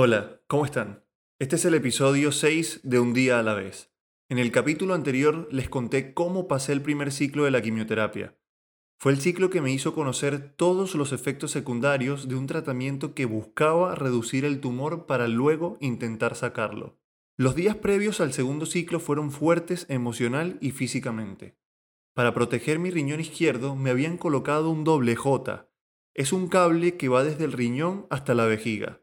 Hola, ¿cómo están? Este es el episodio 6 de Un día a la vez. En el capítulo anterior les conté cómo pasé el primer ciclo de la quimioterapia. Fue el ciclo que me hizo conocer todos los efectos secundarios de un tratamiento que buscaba reducir el tumor para luego intentar sacarlo. Los días previos al segundo ciclo fueron fuertes emocional y físicamente. Para proteger mi riñón izquierdo me habían colocado un doble J. Es un cable que va desde el riñón hasta la vejiga.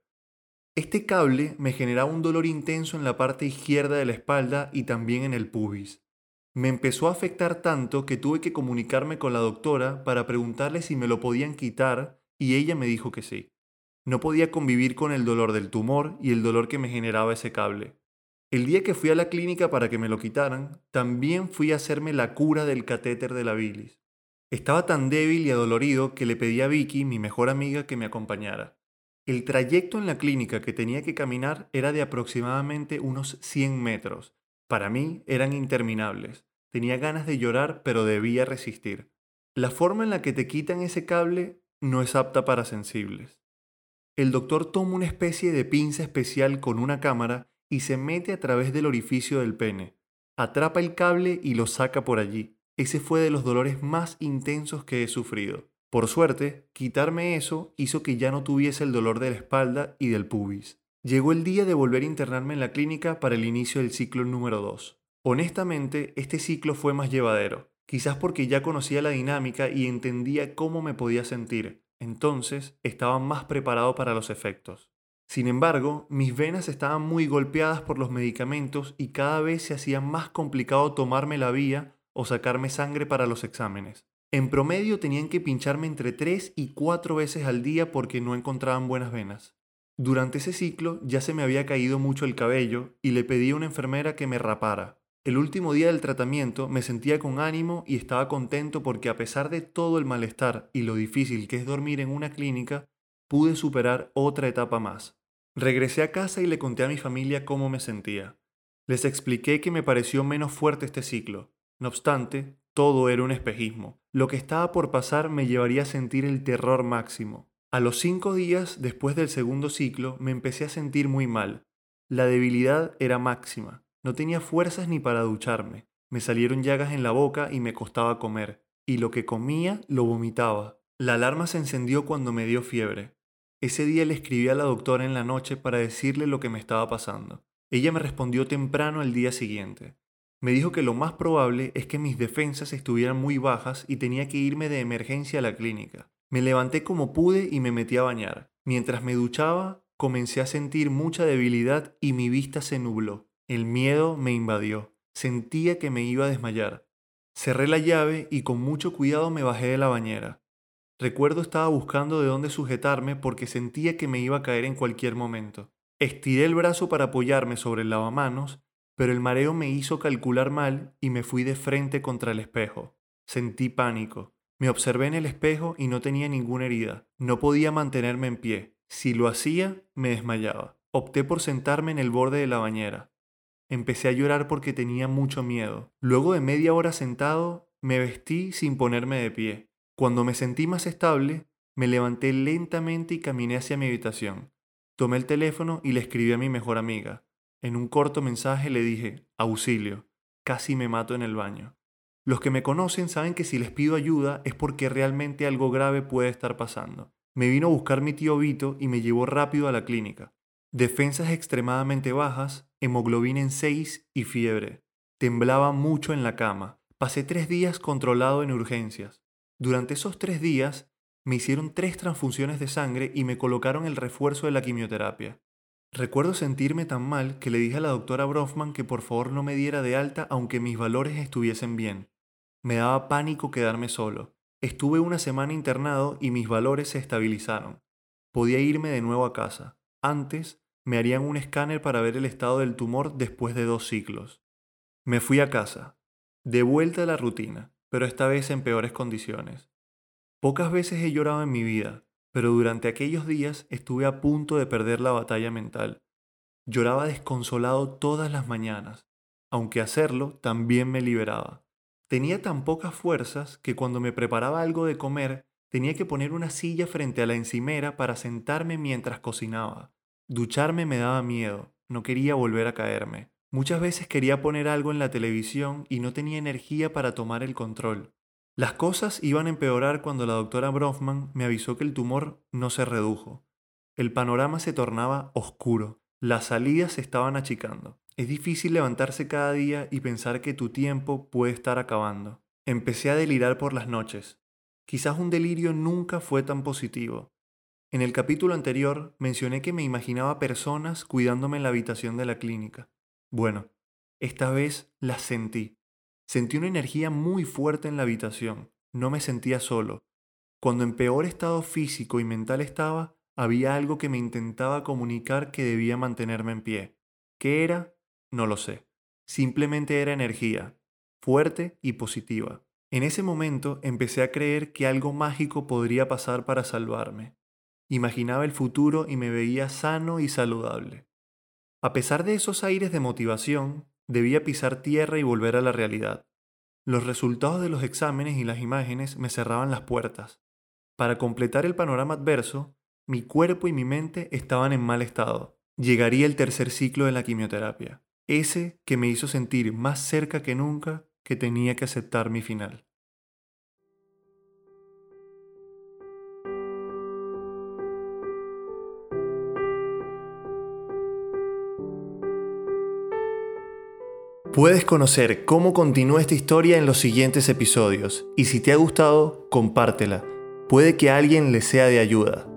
Este cable me generaba un dolor intenso en la parte izquierda de la espalda y también en el pubis. Me empezó a afectar tanto que tuve que comunicarme con la doctora para preguntarle si me lo podían quitar y ella me dijo que sí. No podía convivir con el dolor del tumor y el dolor que me generaba ese cable. El día que fui a la clínica para que me lo quitaran, también fui a hacerme la cura del catéter de la bilis. Estaba tan débil y adolorido que le pedí a Vicky, mi mejor amiga, que me acompañara. El trayecto en la clínica que tenía que caminar era de aproximadamente unos 100 metros. Para mí eran interminables. Tenía ganas de llorar, pero debía resistir. La forma en la que te quitan ese cable no es apta para sensibles. El doctor toma una especie de pinza especial con una cámara y se mete a través del orificio del pene. Atrapa el cable y lo saca por allí. Ese fue de los dolores más intensos que he sufrido. Por suerte, quitarme eso hizo que ya no tuviese el dolor de la espalda y del pubis. Llegó el día de volver a internarme en la clínica para el inicio del ciclo número 2. Honestamente, este ciclo fue más llevadero, quizás porque ya conocía la dinámica y entendía cómo me podía sentir, entonces estaba más preparado para los efectos. Sin embargo, mis venas estaban muy golpeadas por los medicamentos y cada vez se hacía más complicado tomarme la vía o sacarme sangre para los exámenes. En promedio tenían que pincharme entre 3 y 4 veces al día porque no encontraban buenas venas. Durante ese ciclo ya se me había caído mucho el cabello y le pedí a una enfermera que me rapara. El último día del tratamiento me sentía con ánimo y estaba contento porque a pesar de todo el malestar y lo difícil que es dormir en una clínica, pude superar otra etapa más. Regresé a casa y le conté a mi familia cómo me sentía. Les expliqué que me pareció menos fuerte este ciclo. No obstante, todo era un espejismo. Lo que estaba por pasar me llevaría a sentir el terror máximo. A los cinco días después del segundo ciclo me empecé a sentir muy mal. La debilidad era máxima. No tenía fuerzas ni para ducharme. Me salieron llagas en la boca y me costaba comer. Y lo que comía lo vomitaba. La alarma se encendió cuando me dio fiebre. Ese día le escribí a la doctora en la noche para decirle lo que me estaba pasando. Ella me respondió temprano al día siguiente. Me dijo que lo más probable es que mis defensas estuvieran muy bajas y tenía que irme de emergencia a la clínica. Me levanté como pude y me metí a bañar. Mientras me duchaba, comencé a sentir mucha debilidad y mi vista se nubló. El miedo me invadió. Sentía que me iba a desmayar. Cerré la llave y con mucho cuidado me bajé de la bañera. Recuerdo estaba buscando de dónde sujetarme porque sentía que me iba a caer en cualquier momento. Estiré el brazo para apoyarme sobre el lavamanos pero el mareo me hizo calcular mal y me fui de frente contra el espejo. Sentí pánico. Me observé en el espejo y no tenía ninguna herida. No podía mantenerme en pie. Si lo hacía, me desmayaba. Opté por sentarme en el borde de la bañera. Empecé a llorar porque tenía mucho miedo. Luego de media hora sentado, me vestí sin ponerme de pie. Cuando me sentí más estable, me levanté lentamente y caminé hacia mi habitación. Tomé el teléfono y le escribí a mi mejor amiga. En un corto mensaje le dije, auxilio, casi me mato en el baño. Los que me conocen saben que si les pido ayuda es porque realmente algo grave puede estar pasando. Me vino a buscar mi tío Vito y me llevó rápido a la clínica. Defensas extremadamente bajas, hemoglobina en 6 y fiebre. Temblaba mucho en la cama. Pasé tres días controlado en urgencias. Durante esos tres días me hicieron tres transfusiones de sangre y me colocaron el refuerzo de la quimioterapia. Recuerdo sentirme tan mal que le dije a la doctora Brofman que por favor no me diera de alta aunque mis valores estuviesen bien. Me daba pánico quedarme solo. Estuve una semana internado y mis valores se estabilizaron. Podía irme de nuevo a casa. Antes, me harían un escáner para ver el estado del tumor después de dos ciclos. Me fui a casa. De vuelta a la rutina, pero esta vez en peores condiciones. Pocas veces he llorado en mi vida, pero durante aquellos días estuve a punto de perder la batalla mental. Lloraba desconsolado todas las mañanas, aunque hacerlo también me liberaba. Tenía tan pocas fuerzas que cuando me preparaba algo de comer tenía que poner una silla frente a la encimera para sentarme mientras cocinaba. Ducharme me daba miedo, no quería volver a caerme. Muchas veces quería poner algo en la televisión y no tenía energía para tomar el control. Las cosas iban a empeorar cuando la doctora Brofman me avisó que el tumor no se redujo. El panorama se tornaba oscuro, las salidas se estaban achicando. Es difícil levantarse cada día y pensar que tu tiempo puede estar acabando. Empecé a delirar por las noches. Quizás un delirio nunca fue tan positivo. En el capítulo anterior mencioné que me imaginaba personas cuidándome en la habitación de la clínica. Bueno, esta vez las sentí. Sentí una energía muy fuerte en la habitación. No me sentía solo. Cuando en peor estado físico y mental estaba, había algo que me intentaba comunicar que debía mantenerme en pie. ¿Qué era? No lo sé. Simplemente era energía, fuerte y positiva. En ese momento empecé a creer que algo mágico podría pasar para salvarme. Imaginaba el futuro y me veía sano y saludable. A pesar de esos aires de motivación, debía pisar tierra y volver a la realidad. Los resultados de los exámenes y las imágenes me cerraban las puertas. Para completar el panorama adverso, mi cuerpo y mi mente estaban en mal estado. Llegaría el tercer ciclo de la quimioterapia ese que me hizo sentir más cerca que nunca que tenía que aceptar mi final. Puedes conocer cómo continúa esta historia en los siguientes episodios y si te ha gustado, compártela. Puede que a alguien le sea de ayuda.